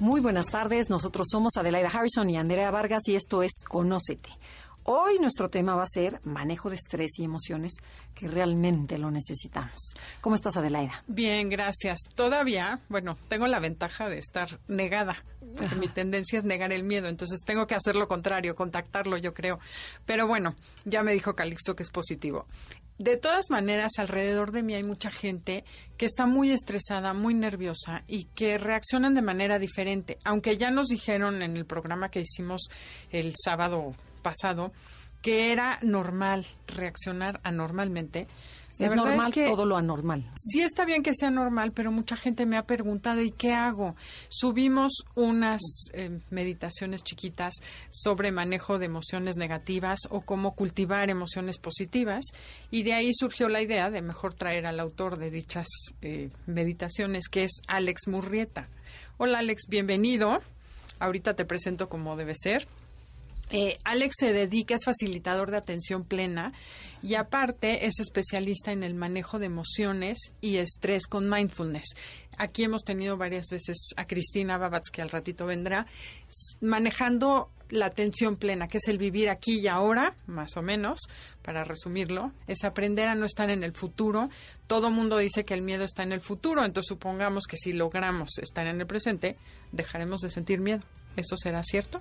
Muy buenas tardes, nosotros somos Adelaida Harrison y Andrea Vargas y esto es Conócete. Hoy nuestro tema va a ser manejo de estrés y emociones que realmente lo necesitamos. ¿Cómo estás, Adelaida? Bien, gracias. Todavía, bueno, tengo la ventaja de estar negada. Porque mi tendencia es negar el miedo, entonces tengo que hacer lo contrario, contactarlo, yo creo. Pero bueno, ya me dijo Calixto que es positivo. De todas maneras, alrededor de mí hay mucha gente que está muy estresada, muy nerviosa y que reaccionan de manera diferente. Aunque ya nos dijeron en el programa que hicimos el sábado pasado que era normal reaccionar anormalmente. es normal que todo lo anormal. Sí está bien que sea normal, pero mucha gente me ha preguntado, ¿y qué hago? Subimos unas eh, meditaciones chiquitas sobre manejo de emociones negativas o cómo cultivar emociones positivas y de ahí surgió la idea de mejor traer al autor de dichas eh, meditaciones, que es Alex Murrieta. Hola Alex, bienvenido. Ahorita te presento como debe ser. Eh, Alex se dedica, es facilitador de atención plena y aparte es especialista en el manejo de emociones y estrés con mindfulness. Aquí hemos tenido varias veces a Cristina Babatz, que al ratito vendrá, manejando la atención plena, que es el vivir aquí y ahora, más o menos, para resumirlo, es aprender a no estar en el futuro. Todo mundo dice que el miedo está en el futuro, entonces supongamos que si logramos estar en el presente, dejaremos de sentir miedo. ¿Eso será cierto?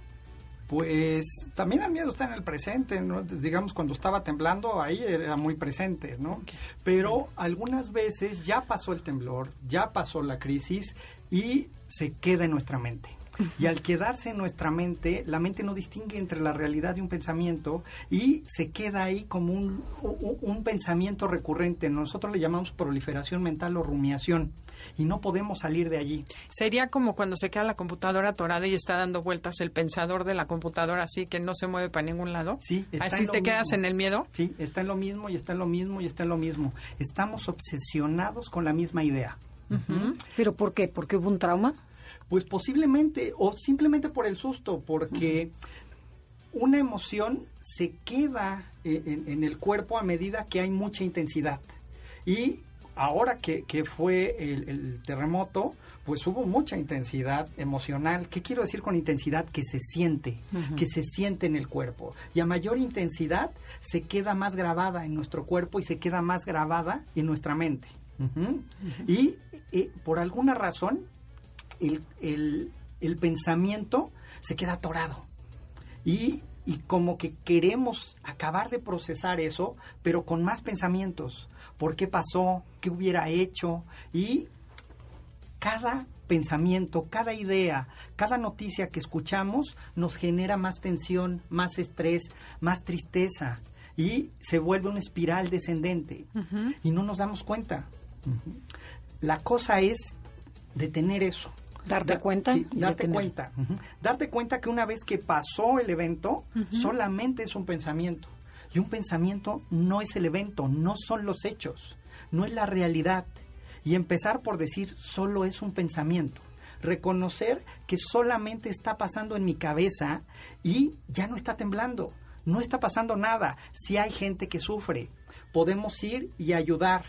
Pues también el miedo está en el presente, ¿no? Digamos, cuando estaba temblando, ahí era muy presente, ¿no? Pero algunas veces ya pasó el temblor, ya pasó la crisis y se queda en nuestra mente. Y al quedarse en nuestra mente, la mente no distingue entre la realidad y un pensamiento y se queda ahí como un, un, pensamiento recurrente. Nosotros le llamamos proliferación mental o rumiación y no podemos salir de allí. Sería como cuando se queda la computadora atorada y está dando vueltas el pensador de la computadora así que no se mueve para ningún lado. Sí, así te quedas en el miedo. Sí, está en lo mismo y está en lo mismo y está en lo mismo. Estamos obsesionados con la misma idea. ¿Pero por qué? ¿Porque hubo un trauma? Pues posiblemente, o simplemente por el susto, porque una emoción se queda en, el cuerpo a medida que hay mucha intensidad. Y ahora que, fue el, terremoto, pues hubo mucha intensidad emocional. ¿Qué quiero decir con intensidad? Que se siente, que se siente en el cuerpo. Y a mayor intensidad se queda más grabada en nuestro cuerpo y se queda más grabada en nuestra mente. Y eh, por alguna razón el, pensamiento se queda atorado. Y, y como que queremos acabar de procesar eso, pero con más pensamientos. ¿Por qué pasó? ¿Qué hubiera hecho? Y cada pensamiento, cada idea, cada noticia que escuchamos nos genera más tensión, más estrés, más tristeza y se vuelve una espiral descendente y no nos damos cuenta. La cosa es detener eso. Darte cuenta. darte cuenta. Darte cuenta que una vez que pasó el evento, solamente es un pensamiento. Y un pensamiento no es el evento, no son los hechos, no es la realidad. Y empezar por decir, solo es un pensamiento. Reconocer que solamente está pasando en mi cabeza y ya no está temblando. No está pasando nada. Si hay gente que sufre, podemos ir y ayudar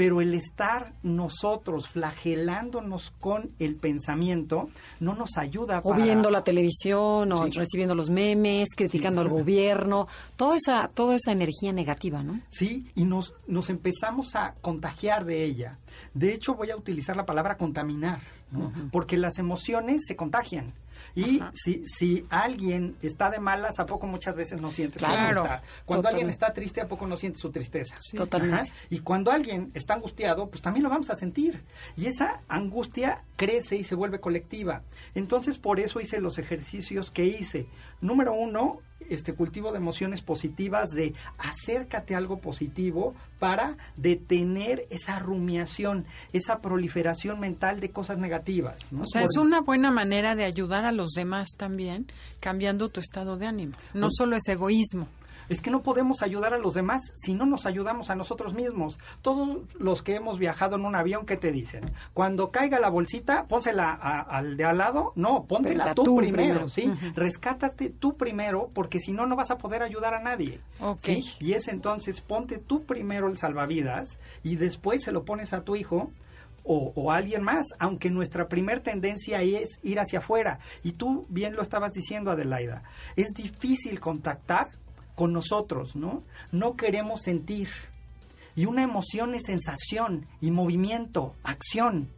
pero el estar nosotros flagelándonos con el pensamiento no nos ayuda. O viendo la televisión, o recibiendo los memes, criticando al gobierno, toda esa, toda esa energía negativa, ¿no? Sí, y nos, nos empezamos a contagiar de ella. De hecho, voy a utilizar la palabra contaminar, ¿no? Porque las emociones se contagian. Y si, si alguien está de malas, ¿a poco muchas veces no siente Claro. Cuando alguien está triste, ¿a poco no siente su tristeza? Totalmente. Ajá. Y cuando alguien está angustiado, pues también lo vamos a sentir. Y esa angustia crece y se vuelve colectiva. Entonces, por eso hice los ejercicios que hice. Número uno, este cultivo de emociones positivas, de acércate a algo positivo para detener esa rumiación, esa proliferación mental de cosas negativas. ¿no? O sea, Por- es una buena manera de ayudar a los demás también, cambiando tu estado de ánimo. No solo es egoísmo. Es que no podemos ayudar a los demás si no nos ayudamos a nosotros mismos. Todos los que hemos viajado en un avión, ¿qué te dicen? Cuando caiga la bolsita, pónsela a- al de al lado. No, póntela tú, tú primero, primero. ¿sí? Rescátate tú primero, porque si no, no vas a poder ayudar a nadie. Ok. ¿sí? Y es entonces, ponte tú primero el salvavidas y después se lo pones a tu hijo o, o a alguien más, aunque nuestra primer tendencia es ir hacia afuera. Y tú bien lo estabas diciendo, Adelaida, es difícil contactar con nosotros, ¿no? No queremos sentir. Y una emoción es sensación y movimiento, acción.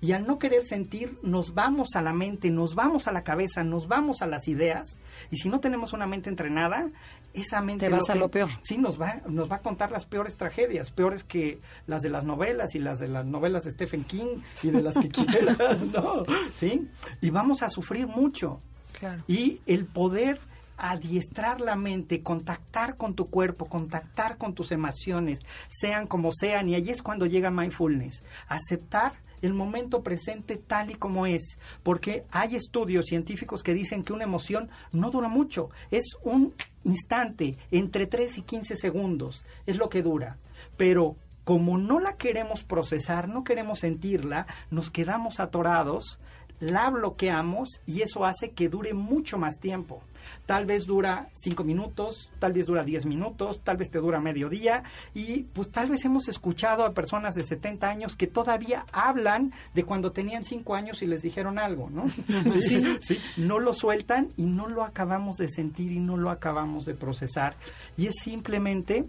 Y al no querer sentir, nos vamos a la mente, nos vamos a la cabeza, nos vamos a las ideas. Y si no tenemos una mente entrenada, esa mente... Te vas que- a lo peor. Sí, nos va, nos va a contar las peores tragedias, peores que las de las novelas y las de las novelas de Stephen King y de las que quieras, ¿no? ¿Sí? Y vamos a sufrir mucho. Claro. Y el poder adiestrar la mente, contactar con tu cuerpo, contactar con tus emociones, sean como sean, y allí es cuando llega mindfulness, aceptar el momento presente tal y como es, porque hay estudios científicos que dicen que una emoción no dura mucho, es un instante, entre 3 y 15 segundos, es lo que dura, pero como no la queremos procesar, no queremos sentirla, nos quedamos atorados, la bloqueamos y eso hace que dure mucho más tiempo. Tal vez dura 5 minutos, tal vez dura 10 minutos, tal vez te dura medio día y pues tal vez hemos escuchado a personas de 70 años que todavía hablan de cuando tenían 5 años y les dijeron algo, ¿no? Sí. sí. No lo sueltan y no lo acabamos de sentir y no lo acabamos de procesar y es simplemente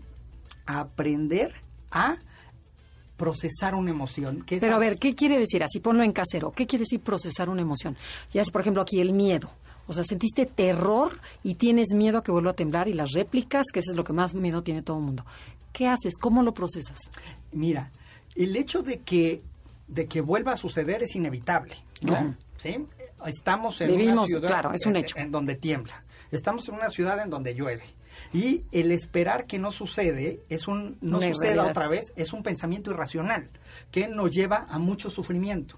aprender a procesar una emoción. Que Pero a ver, ¿qué quiere decir? Así ponlo en casero. ¿Qué quiere decir procesar una emoción? Ya es, por ejemplo, aquí el miedo. O sea, sentiste terror y tienes miedo a que vuelva a temblar y las réplicas, que eso es lo que más miedo tiene todo el mundo. ¿Qué haces? ¿Cómo lo procesas? Mira, el hecho de que de que vuelva a suceder es inevitable, ¿no? ¿Sí? Estamos en una Vivimos, ciudad claro, es un hecho. en donde tiembla. Estamos en una ciudad en donde llueve. Y el esperar que no sucede es un no Una suceda otra vez es un pensamiento irracional que nos lleva a mucho sufrimiento.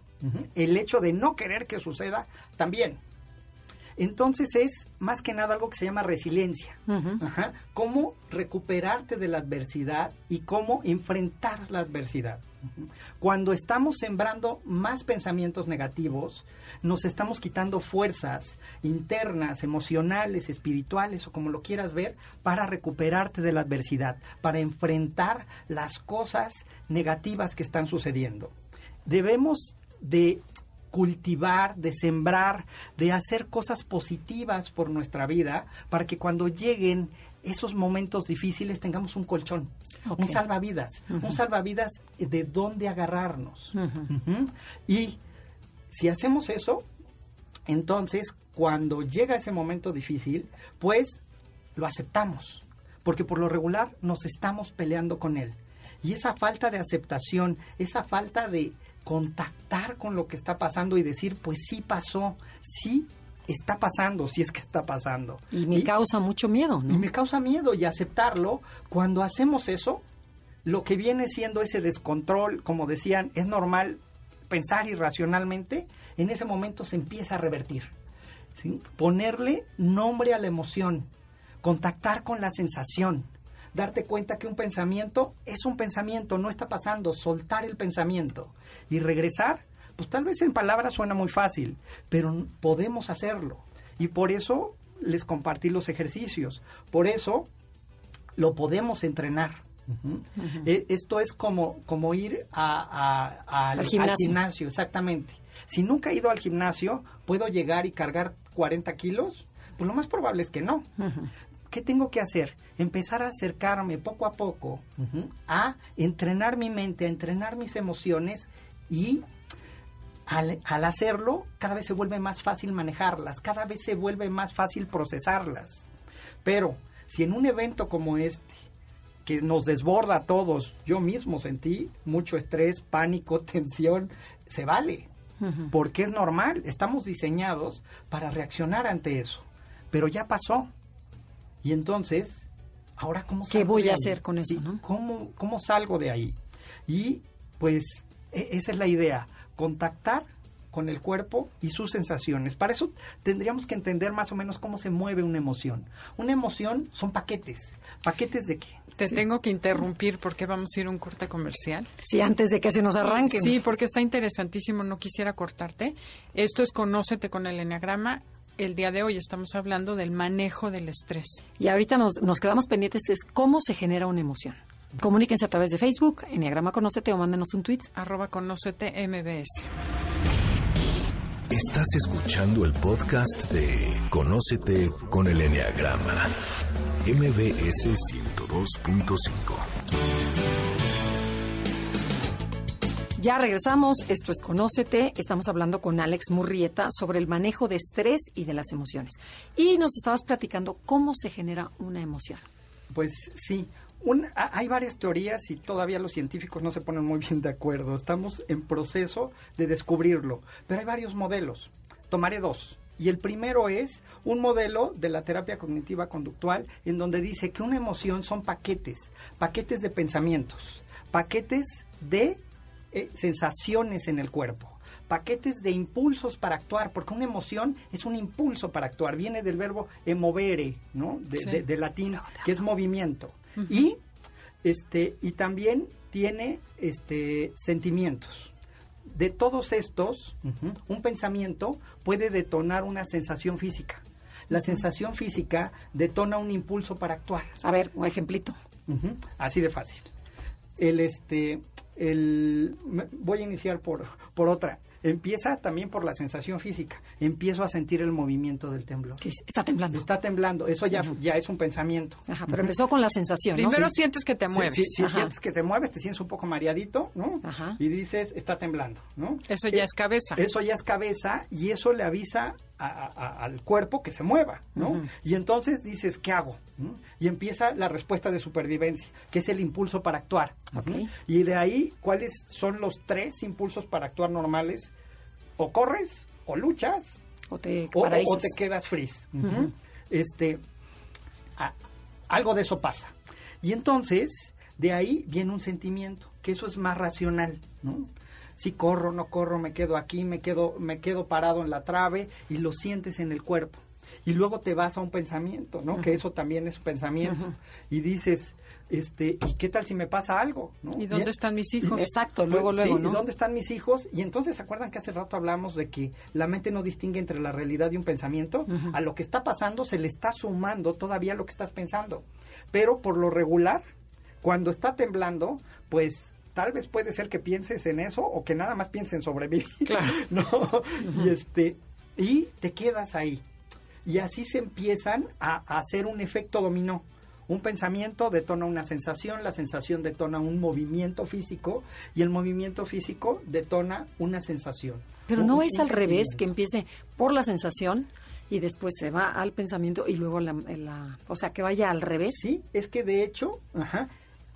El hecho de no querer que suceda también. Entonces es más que nada algo que se llama resiliencia. Ajá. Cómo recuperarte de la adversidad y cómo enfrentar la adversidad. Cuando estamos sembrando más pensamientos negativos, nos estamos quitando fuerzas internas, emocionales, espirituales o como lo quieras ver, para recuperarte de la adversidad, para enfrentar las cosas negativas que están sucediendo. Debemos de cultivar, de sembrar, de hacer cosas positivas por nuestra vida para que cuando lleguen esos momentos difíciles tengamos un colchón, Un salvavidas, un salvavidas de dónde agarrarnos. Y si hacemos eso, entonces cuando llega ese momento difícil, pues lo aceptamos, porque por lo regular nos estamos peleando con él. Y esa falta de aceptación, esa falta de contactar con lo que está pasando y decir, pues sí pasó, sí está pasando, si es que está pasando. Y me causa mucho miedo, Y ¿no? me causa miedo y aceptarlo. Cuando hacemos eso, lo que viene siendo ese descontrol, como decían, es normal pensar irracionalmente, en ese momento se empieza a revertir. ¿sí? Ponerle nombre a la emoción, contactar con la sensación, darte cuenta que un pensamiento es un pensamiento, no está pasando, soltar el pensamiento y regresar, pues tal vez en palabras suena muy fácil, pero podemos hacerlo. Y por eso les compartí los ejercicios, por eso lo podemos entrenar. Eh, Esto es como, como ir a- a- al, Al gimnasio. al gimnasio, exactamente. Si nunca he ido al gimnasio, ¿puedo llegar y cargar 40 kilos? Pues lo más probable es que no. ¿Qué tengo que hacer? Empezar a acercarme poco a poco a entrenar mi mente, a entrenar mis emociones y al, al hacerlo, cada vez se vuelve más fácil manejarlas, cada vez se vuelve más fácil procesarlas. Pero si en un evento como este, que nos desborda a todos, yo mismo sentí mucho estrés, pánico, tensión, se vale, porque es normal, estamos diseñados para reaccionar ante eso, pero ya pasó. Y entonces, ahora cómo ¿Qué voy a hacer con eso, no? ¿Cómo, ¿Cómo salgo de ahí? Y pues e, esa es la idea, contactar con el cuerpo y sus sensaciones. Para eso tendríamos que entender más o menos cómo se mueve una emoción. Una emoción son paquetes. ¿Paquetes de qué? Te tengo que interrumpir porque vamos a ir a un corte comercial. Sí, antes de que se nos arranque. Sí, porque está interesantísimo, no quisiera cortarte. Esto es Conócete con el Enneagrama. El día de hoy estamos hablando del manejo del estrés. Y ahorita nos, nos quedamos pendientes es cómo se genera una emoción. Comuníquense a través de Facebook, Enneagrama Conócete o mándenos un tweet. Arroba MBS. Estás escuchando el podcast de Conócete con el Enneagrama, MBS 102.5. Ya regresamos, esto es Conócete, estamos hablando con Alex Murrieta sobre el manejo de estrés y de las emociones. Y nos estabas platicando cómo se genera una emoción. Pues sí, un, hay varias teorías y todavía los científicos no se ponen muy bien de acuerdo. Estamos en proceso de descubrirlo, pero hay varios modelos. Tomaré dos. Y el primero es un modelo de la terapia cognitiva conductual en donde dice que una emoción son paquetes, paquetes de pensamientos, paquetes de eh, sensaciones en el cuerpo paquetes de impulsos para actuar, porque una emoción es un impulso para actuar, viene del verbo emovere, ¿no? De, latín, que es movimiento. Y este y también tiene este sentimientos. De todos estos, un pensamiento puede detonar una sensación física. La sensación física detona un impulso para actuar. A ver, un ejemplito. Así de fácil. El este el voy a iniciar por por otra empieza también por la sensación física. Empiezo a sentir el movimiento del temblor. Está temblando. Está temblando. Eso ya, ya es un pensamiento. Ajá, pero empezó con la sensación. Primero sientes que te mueves. Sí, sientes que te mueves, te sientes un poco mareadito, ¿no? Ajá. Y dices, está temblando, ¿no? Eso ya es cabeza. Eso ya es cabeza y eso le avisa al cuerpo que se mueva, ¿no? Y entonces dices, ¿qué hago? Y empieza la respuesta de supervivencia, que es el impulso para actuar. Y de ahí, ¿cuáles son los tres impulsos para actuar normales? O corres, o luchas, o te, o, te quedas frizz. Este, algo de eso pasa. Y entonces, de ahí viene un sentimiento, que eso es más racional, ¿no? Si corro, no corro, me quedo aquí, me quedo, me quedo parado en la trave y lo sientes en el cuerpo. Y luego te vas a un pensamiento, ¿no? Que eso también es pensamiento. Y dices, este, ¿y qué tal si me pasa algo? ¿no? ¿Y dónde están mis hijos? Exacto, luego, luego, ¿y dónde están mis hijos? Y entonces, ¿se acuerdan que hace rato hablamos de que la mente no distingue entre la realidad y un pensamiento? A lo que está pasando se le está sumando todavía lo que estás pensando. Pero por lo regular, cuando está temblando, pues tal vez puede ser que pienses en eso o que nada más pienses en sobrevivir. Claro. ¿no? Y este y te quedas ahí. Y así se empiezan a, hacer un efecto dominó. Un pensamiento detona una sensación, la sensación detona un movimiento físico y el movimiento físico detona una sensación. Pero no es al revés, que empiece por la sensación y después se va al pensamiento y luego la, la, o sea, que vaya al revés. Sí, es que de hecho, ajá,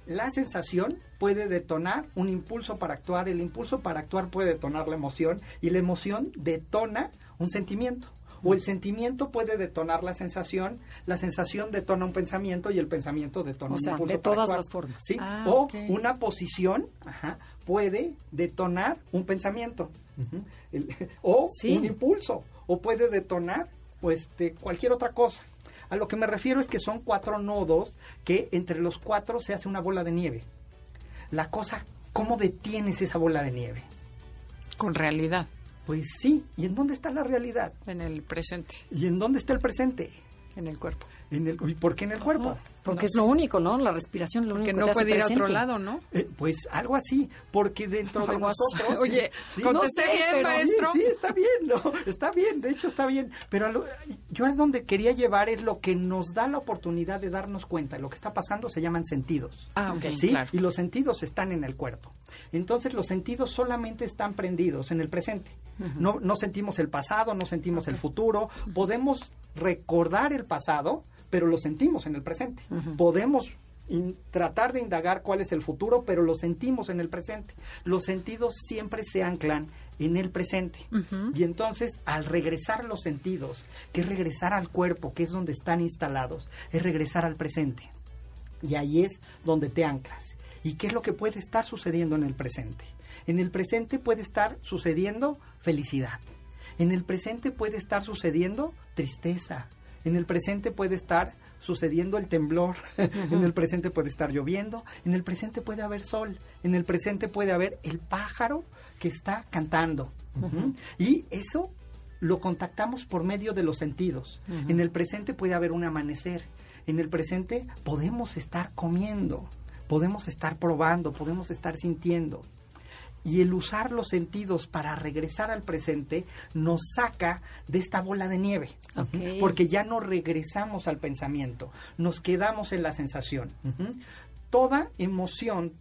la sensación puede detonar un impulso para actuar, el impulso para actuar puede detonar la emoción y la emoción detona un sentimiento. O el sentimiento puede detonar la sensación, la sensación detona un pensamiento y el pensamiento detona un impulso. De todas las formas. ¿sí? Ah, o una posición puede detonar un pensamiento. o un impulso. O puede detonar pues, de cualquier otra cosa. A lo que me refiero es que son cuatro nodos que entre los cuatro se hace una bola de nieve. La cosa, ¿cómo detienes esa bola de nieve? Con realidad. Pues sí, ¿y en dónde está la realidad? En el presente. ¿Y en dónde está el presente? En el cuerpo. En el, ¿Y por qué en el cuerpo? Porque es lo único, ¿no? La respiración es lo único Que que no puede ir a otro lado, ¿no? Eh, pues algo así, porque dentro de nosotros... Oye, sí, no sé, bien, pero- maestro. Sí, sí, está bien, ¿no? Está bien, de hecho está bien. Pero a lo- yo a donde quería llevar es lo que nos da la oportunidad de darnos cuenta. Lo que está pasando se llaman sentidos. Ah, ok, ¿sí? claro. Y los sentidos están en el cuerpo. Entonces los sentidos solamente están prendidos en el presente. no, no sentimos el pasado, no sentimos el futuro. Podemos recordar el pasado, pero lo sentimos en el presente. Podemos in- tratar de indagar cuál es el futuro, pero lo sentimos en el presente. Los sentidos siempre se anclan en el presente. Y entonces, al regresar los sentidos, que es regresar al cuerpo, que es donde están instalados, es regresar al presente. Y ahí es donde te anclas. ¿Y qué es lo que puede estar sucediendo en el presente? En el presente puede estar sucediendo felicidad. En el presente puede estar sucediendo tristeza. En el presente puede estar sucediendo el temblor. en el presente puede estar lloviendo. En el presente puede haber sol. En el presente puede haber el pájaro que está cantando. Y eso lo contactamos por medio de los sentidos. En el presente puede haber un amanecer. En el presente podemos estar comiendo, podemos estar probando, podemos estar sintiendo. Y el usar los sentidos para regresar al presente nos saca de esta bola de nieve. Porque ya no regresamos al pensamiento, nos quedamos en la sensación. Toda emoción,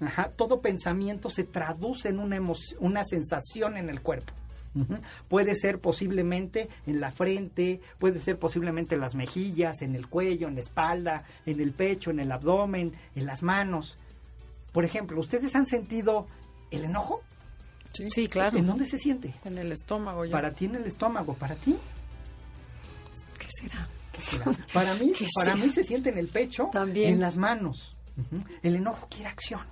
ajá, todo pensamiento se traduce en una, emo- una sensación en el cuerpo. Puede ser posiblemente en la frente, puede ser posiblemente en las mejillas, en el cuello, en la espalda, en el pecho, en el abdomen, en las manos. Por ejemplo, ¿ustedes han sentido el enojo? Sí, claro. ¿En dónde se siente? En el estómago ya. Para ti en el estómago, para ti. ¿Qué será? ¿Qué será? Para mí, ¿Qué para será? mí se siente en el pecho, También. en las manos. El enojo quiere acción.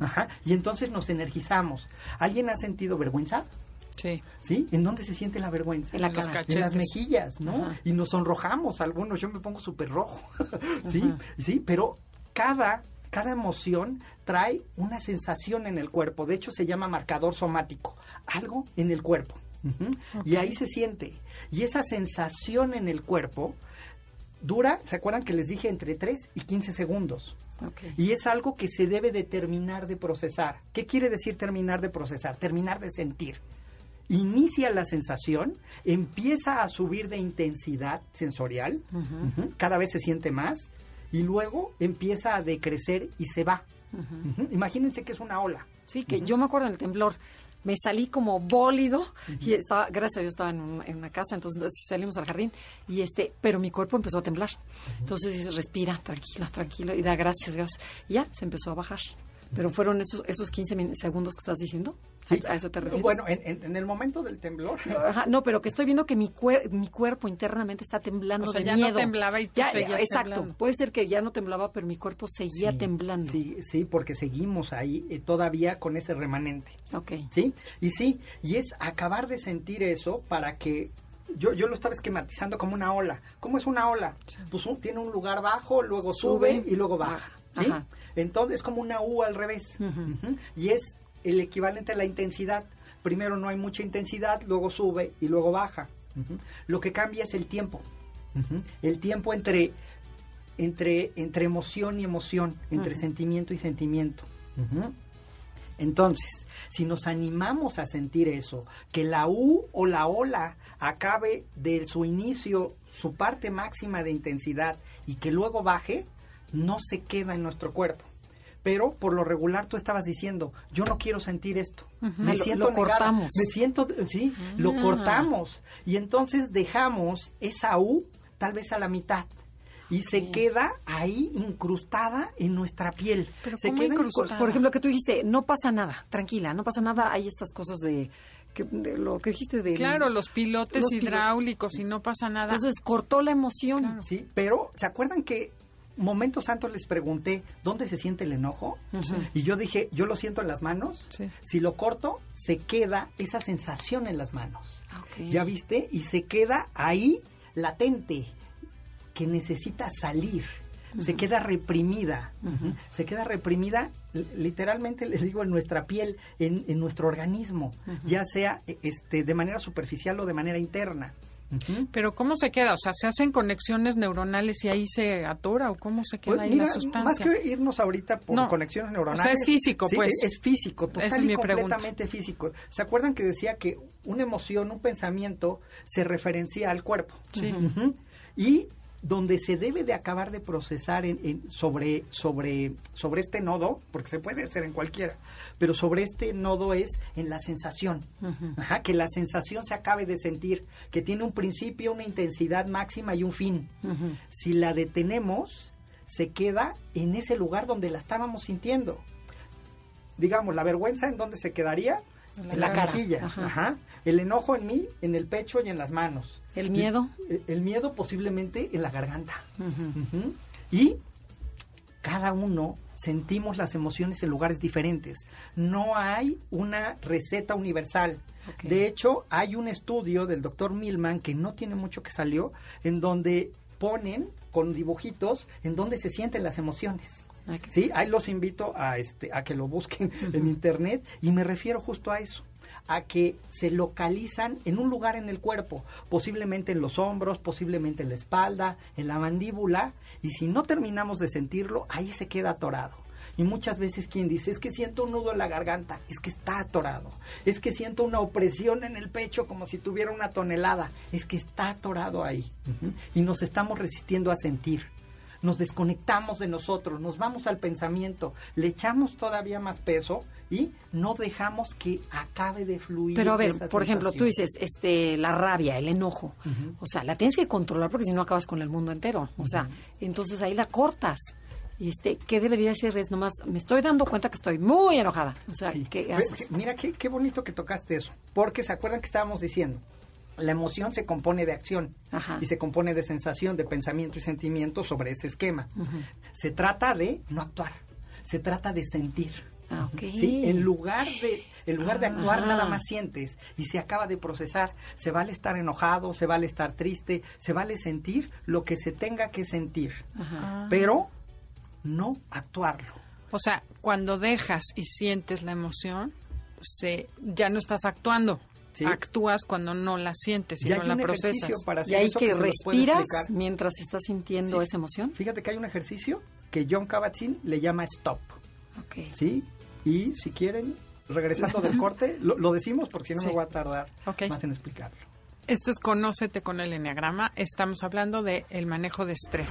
Ajá. Y entonces nos energizamos. ¿Alguien ha sentido vergüenza? Sí. ¿Sí? ¿En dónde se siente la vergüenza? En la los en las mejillas, ¿no? Ajá. Y nos sonrojamos algunos, yo me pongo súper rojo, ¿sí? Sí, pero cada, cada emoción trae una sensación en el cuerpo, de hecho se llama marcador somático, algo en el cuerpo. Y ahí se siente. Y esa sensación en el cuerpo dura, ¿se acuerdan que les dije entre 3 y 15 segundos? Y es algo que se debe de terminar de procesar. ¿Qué quiere decir terminar de procesar? Terminar de sentir. Inicia la sensación, empieza a subir de intensidad sensorial, cada vez se siente más, y luego empieza a decrecer y se va. Ujú. Imagínense que es una ola. Sí, que yo me acuerdo en el temblor. Me salí como bólido y estaba, gracias a Dios estaba en, un- en una casa, entonces salimos al jardín y este, pero mi cuerpo empezó a temblar. Entonces dices, respira, tranquila, tranquila y da gracias, gracias. Y ya se empezó a bajar. Pero fueron esos esos 15 min- segundos que estás diciendo. Sí. ¿A eso te refieres? Bueno, en, en- en el momento del temblor. Ajá, no, pero que estoy viendo que mi, cuer- mi cuerpo internamente está temblando O sea, de ya no miedo. temblaba y tú Ya, seguías Exacto. temblando. Puede ser que ya no temblaba, pero mi cuerpo seguía Sí, temblando. Sí, sí, porque seguimos ahí eh, todavía con ese remanente. Ok. ¿Sí? Y sí, y es acabar de sentir eso para que yo, yo lo estaba esquematizando como una ola. ¿Cómo es una ola? Pues un- tiene un lugar bajo, luego sube, Sube, y luego baja. ¿Sí? Ajá. Entonces es como una U al revés. Y es el equivalente a la intensidad. Primero no hay mucha intensidad, luego sube y luego baja. Lo que cambia es el tiempo. El tiempo entre, entre, entre emoción y emoción, entre sentimiento y sentimiento. Entonces, si nos animamos a sentir eso, que la U o la ola acabe de su inicio, su parte máxima de intensidad y que luego baje, no se queda en nuestro cuerpo. Pero por lo regular tú estabas diciendo, yo no quiero sentir esto. Me lo- siento lo cortamos. Me siento, sí, lo Ah. cortamos. Y entonces dejamos esa U tal vez a la mitad. Y se queda ahí incrustada en nuestra piel. Pero se ¿cómo queda incrustada? Por ejemplo, que tú dijiste, no pasa nada, tranquila, no pasa nada, hay estas cosas de, que, de lo que dijiste de... Claro, los pilotes Los hidráulicos y no pasa nada. Entonces cortó la emoción. Claro. Sí, pero ¿se acuerdan que momentos antes les pregunté dónde se siente el enojo? Y yo dije, yo lo siento en las manos. Sí. Si lo corto, se queda esa sensación en las manos. Ah. ¿Ya viste? Y se queda ahí latente, que necesita salir. Se queda reprimida. Se queda reprimida, literalmente les digo, en nuestra piel, en, en nuestro organismo, ya sea e- este, de manera superficial o de manera interna. Pero ¿cómo se queda? O sea, ¿se hacen conexiones neuronales y ahí se atora o cómo se queda Pues, ahí mira, la sustancia? Más que irnos ahorita por No. conexiones neuronales. O sea, es físico, sí, pues. Es, es físico, Esa total es y mi pregunta. completamente físico. ¿Se acuerdan que decía que una emoción, un pensamiento, se referencia al cuerpo? Sí. Y donde se debe de acabar de procesar en, en- sobre, sobre, sobre este nodo, porque se puede hacer en cualquiera, pero sobre este nodo es en la sensación. Ajá, que la sensación se acabe de sentir, que tiene un principio, una intensidad máxima y un fin. Si la detenemos, se queda en ese lugar donde la estábamos sintiendo. Digamos, la vergüenza en donde se quedaría En en, la las cara. mejillas. Ajá. Ajá. El enojo en mí, en el pecho y en las manos. ¿El miedo? El, el miedo posiblemente en la garganta. Y cada uno sentimos las emociones en lugares diferentes. No hay una receta universal. De hecho, hay un estudio del doctor Milman que no tiene mucho que salió, en donde ponen con dibujitos en donde se sienten las emociones. Ah, Sí, ahí los invito a este a que lo busquen en internet y me refiero justo a eso, a que se localizan en un lugar en el cuerpo, posiblemente en los hombros, posiblemente en la espalda, en la mandíbula y si no terminamos de sentirlo, ahí se queda atorado. Y muchas veces quien dice, es que siento un nudo en la garganta, es que está atorado. Es que siento una opresión en el pecho como si tuviera una tonelada, es que está atorado ahí. Y nos estamos resistiendo a sentir nos desconectamos de nosotros, nos vamos al pensamiento, le echamos todavía más peso y no dejamos que acabe de fluir. Pero a ver, esa por ejemplo, tú dices, este, la rabia, el enojo. O sea, la tienes que controlar porque si no acabas con el mundo entero. O sea, entonces ahí la cortas. Y este, ¿qué debería hacer? Es nomás, me estoy dando cuenta que estoy muy enojada. O sea, Sí. Mira qué, qué bonito que tocaste eso, porque se acuerdan que estábamos diciendo, la emoción se compone de acción Ajá. y se compone de sensación, de pensamiento y sentimiento sobre ese esquema. Se trata de no actuar, se trata de sentir. Ah. Sí, en lugar de en lugar de actuar nada más sientes y se acaba de procesar. Se vale estar enojado, se vale estar triste, se vale sentir lo que se tenga que sentir, Ajá. pero no actuarlo. O sea, cuando dejas y sientes la emoción, se ya no estás actuando. Sí. Actúas cuando no la sientes y Y no hay la procesas. Y eso que puedo respiras mientras estás sintiendo Sí. esa emoción. Fíjate que hay un ejercicio que John Kabat-Zinn le llama stop. ¿sí? Y si quieren, regresando del corte, lo, lo decimos porque si no Sí. me voy a tardar más en explicarlo. Esto es Conócete con el Enneagrama. Estamos hablando de el manejo de estrés.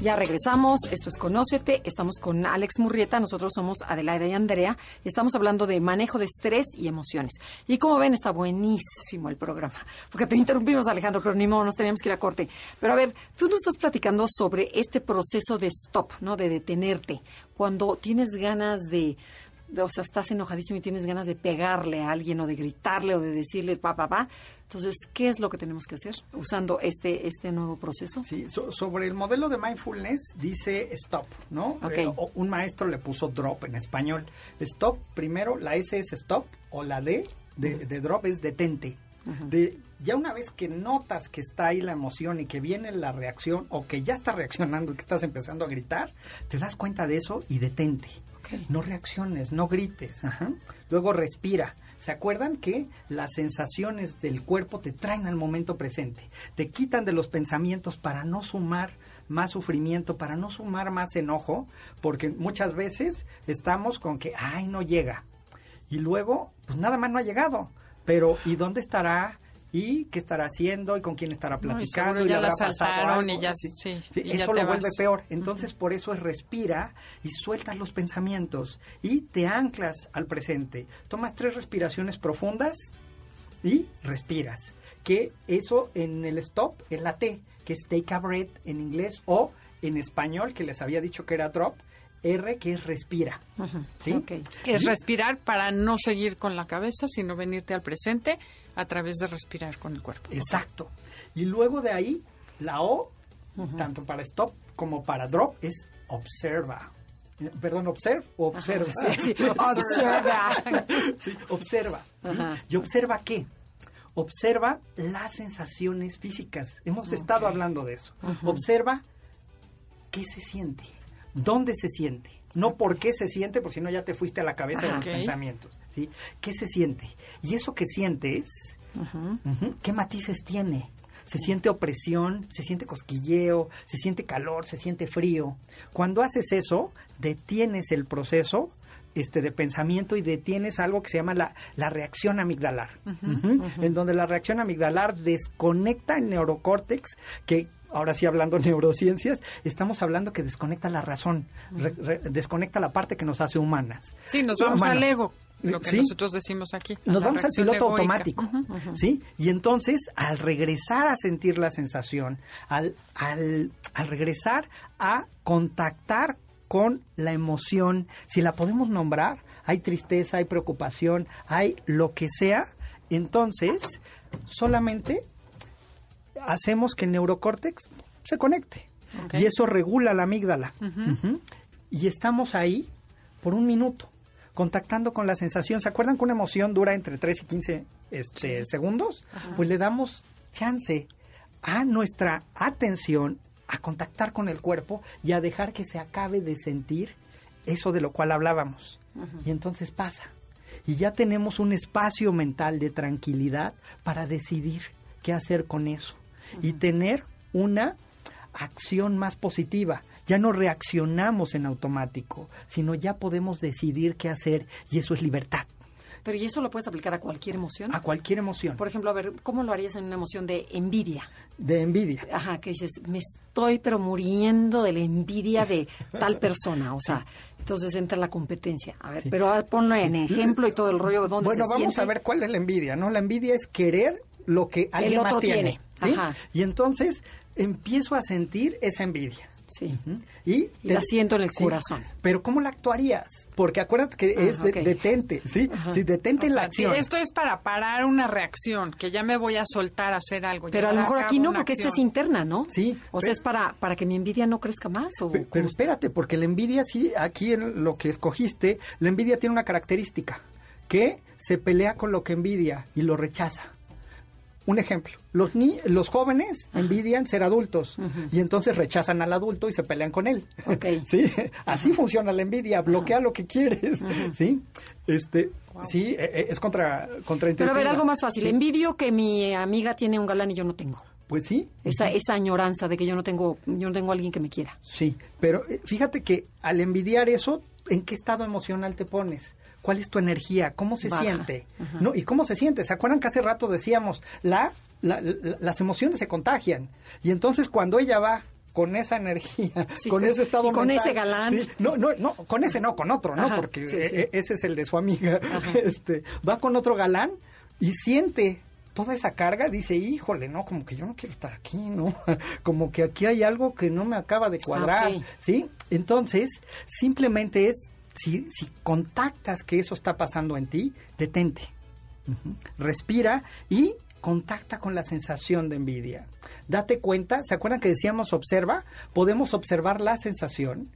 Ya regresamos, esto es Conócete, estamos con Alex Murrieta, nosotros somos Adelaida y Andrea, y estamos hablando de manejo de estrés y emociones. Y como ven, está buenísimo el programa, porque te interrumpimos, Alejandro, pero ni modo, nos teníamos que ir a corte. Pero a ver, tú nos estás platicando sobre este proceso de stop, ¿no? De detenerte, cuando tienes ganas de, o sea, estás enojadísimo y tienes ganas de pegarle a alguien o de gritarle o de decirle pa, pa, pa. Entonces, ¿qué es lo que tenemos que hacer usando este, este nuevo proceso? Sí, so- sobre el modelo de mindfulness dice stop, ¿no? Ok. Eh, o- un maestro le puso drop en español. Stop, primero, la S es stop o la D de, de drop es detente. De, ya una vez que notas que está ahí la emoción y que viene la reacción o que ya está reaccionando y que estás empezando a gritar, te das cuenta de eso y detente. No reacciones, no grites. Luego respira. ¿Se acuerdan que las sensaciones del cuerpo te traen al momento presente? Te quitan de los pensamientos para no sumar más sufrimiento, para no sumar más enojo, porque muchas veces estamos con que, ay, no llega. Y luego, pues nada más no ha llegado. Pero, ¿y dónde estará? ¿Y qué estará haciendo? ¿Y con quién estará No, y platicando? seguro le habrá pasado y algo? ya- sí, y eso lo vuelve peor. Entonces, por eso es respira y sueltas los pensamientos y te anclas al presente. Tomas tres respiraciones profundas y respiras. Que eso en el stop es la T, que es take a breath en inglés o en español, que les había dicho que era drop, R, que es respira. ¿Sí? Es respirar para no seguir con la cabeza, sino venirte al presente a través de respirar con el cuerpo. Exacto. Y luego de ahí, la O, tanto para stop como para drop, es observa. Eh, Perdón, observe o observa. Sí, sí, observa. Sí, observa. ¿Y observa qué? observa las sensaciones físicas. Hemos estado hablando de eso. Observa qué se siente, dónde se siente. No por qué se siente, porque si no ya te fuiste a la cabeza de los pensamientos. ¿sí? ¿Qué se siente? Y eso que sientes, ujú, ¿qué matices tiene? Se siente opresión, se siente cosquilleo, se siente calor, se siente frío. Cuando haces eso, detienes el proceso este, de pensamiento y detienes algo que se llama la, la reacción amigdalar, en donde la reacción amigdalar desconecta el neurocórtex que... Ahora sí, hablando de neurociencias, estamos hablando que desconecta la razón, re- re- desconecta la parte que nos hace humanas. Sí, nos vamos Humano. al ego, lo que Sí. nosotros decimos aquí. Nos vamos al piloto egoica. automático. ¿sí? Y entonces, al regresar a sentir la sensación, al, al, al regresar a contactar con la emoción, si la podemos nombrar, hay tristeza, hay preocupación, hay lo que sea, entonces solamente hacemos que el neurocórtex se conecte. Y eso regula la amígdala. Y estamos ahí por un minuto, contactando con la sensación. ¿Se acuerdan que una emoción dura entre 3 y 15 este, segundos? Pues le damos chance a nuestra atención a contactar con el cuerpo y a dejar que se acabe de sentir eso de lo cual hablábamos. Y entonces pasa. Y ya tenemos un espacio mental de tranquilidad para decidir qué hacer con eso. Y tener una acción más positiva. Ya no reaccionamos en automático, sino ya podemos decidir qué hacer y eso es libertad Pero ¿y eso lo puedes aplicar a cualquier emoción? a cualquier emoción. Por ejemplo, a ver, ¿cómo lo harías en una emoción de envidia? De envidia. Ajá, que dices, me estoy pero muriendo de la envidia de tal persona, o sea, entonces entra la competencia. A ver, pero ah, ponlo en ejemplo y todo el rollo donde Bueno, se vamos siente. a ver cuál es la envidia, ¿no? La envidia es querer lo que alguien otro más tiene. tiene. ¿Sí? Ajá. Y entonces empiezo a sentir esa envidia. Sí. Y, Y la siento en el corazón. Pero ¿cómo la actuarías? Porque acuérdate que Ah, es de- detente, ¿sí? Sí, detente O en la acción. Esto es para parar una reacción, que ya me voy a soltar a hacer algo. Pero a lo mejor aquí no, porque esta es interna, ¿no? Sí, O sea, es para, para que mi envidia no crezca más. O, Pe- Pero, espérate, porque la envidia sí, aquí en lo que escogiste, la envidia tiene una característica, que se pelea con lo que envidia y lo rechaza. Un ejemplo, los, ni los jóvenes envidian ser adultos y entonces rechazan al adulto y se pelean con él. Sí, así funciona la envidia, bloquea lo que quieres. Sí, este, sí, e- e- es contra, Pero a ver, algo más fácil. Sí, Envidio que mi amiga tiene un galán y yo no tengo. Pues sí, Esa, esa añoranza de que yo no tengo, yo no tengo a alguien que me quiera. Sí, pero eh, fíjate que al envidiar eso, ¿en qué estado emocional te pones? ¿Cuál es tu energía? ¿Cómo se Baja. siente? ¿No? ¿Y cómo se siente? ¿Se acuerdan que hace rato decíamos, la, la- la- las emociones se contagian? Y entonces cuando ella va con esa energía, Sí, con ese estado y con mental, ese galán. sí, no, no, no, con ese no, con otro, ¿no? Ajá, Porque sí, eh, eh, ese es el de su amiga. Este, va con otro galán y siente toda esa carga, dice, híjole, no, como que yo no quiero estar aquí, ¿no? Como que aquí hay algo que no me acaba de cuadrar, Ah. ¿sí? Entonces, simplemente es, si, si contactas que eso está pasando en ti, detente, respira y contacta con la sensación de envidia. Date cuenta, ¿se acuerdan que decíamos observa? Podemos observar la sensación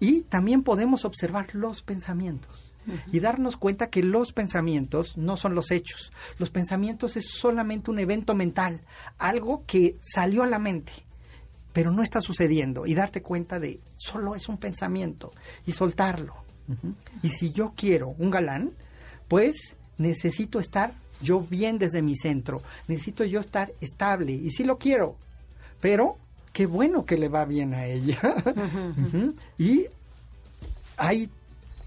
y también podemos observar los pensamientos y darnos cuenta que los pensamientos no son los hechos. Los pensamientos es solamente un evento mental, algo que salió a la mente pero no está sucediendo y darte cuenta de solo es un pensamiento y soltarlo. Y si yo quiero un galán, pues necesito estar yo bien desde mi centro, necesito yo estar estable y sí lo quiero, pero qué bueno que le va bien a ella. Y hay,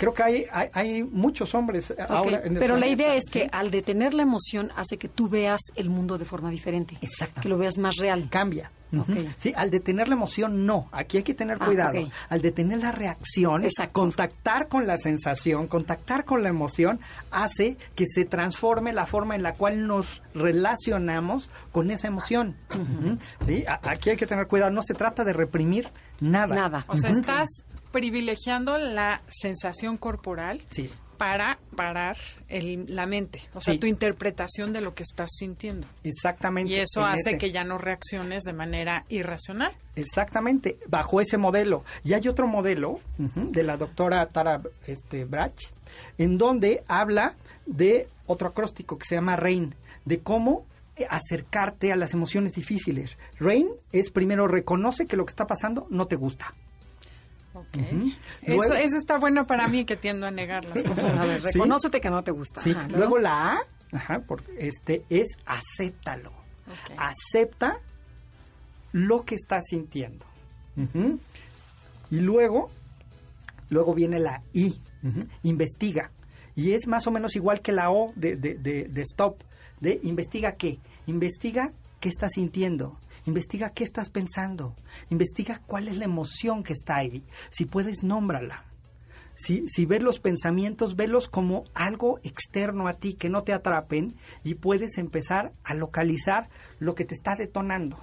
creo que hay, hay, hay muchos hombres ahora en el Pero la idea es ¿sí? que al detener la emoción hace que tú veas el mundo de forma diferente. Exacto. Que lo veas más real. cambia. Sí, al detener la emoción, no. Aquí hay que tener Ah, cuidado. Al detener la reacción, Exacto. contactar con la sensación, contactar con la emoción, hace que se transforme la forma en la cual nos relacionamos con esa emoción. Sí, aquí hay que tener cuidado. No se trata de reprimir nada. Nada. O sea, estás privilegiando la sensación corporal Sí. para parar el- la mente, o sea, Sí. tu interpretación de lo que estás sintiendo. Exactamente. Y eso hace ese- que ya no reacciones de manera irracional. Exactamente, bajo ese modelo. Y hay otro modelo de la doctora Tara este, Brach, en donde habla de otro acróstico que se llama RAIN, de cómo acercarte a las emociones difíciles. Rain es primero reconoce que lo que está pasando no te gusta. Okay. eso, eso, está bueno para mí que tiendo a negar las cosas. A ver, reconócete que no te gusta. Sí. luego la A ajá, este, es acéptalo. Acepta lo que estás sintiendo. Y luego, luego viene la I, investiga. Y es más o menos igual que la O de, de, de stop, de investiga qué. Investiga qué estás sintiendo. Investiga qué estás pensando. Investiga cuál es la emoción que está ahí. Si puedes, nómbrala. Si, si ves los pensamientos, velos como algo externo a ti, que no te atrapen y puedes empezar a localizar lo que te está detonando.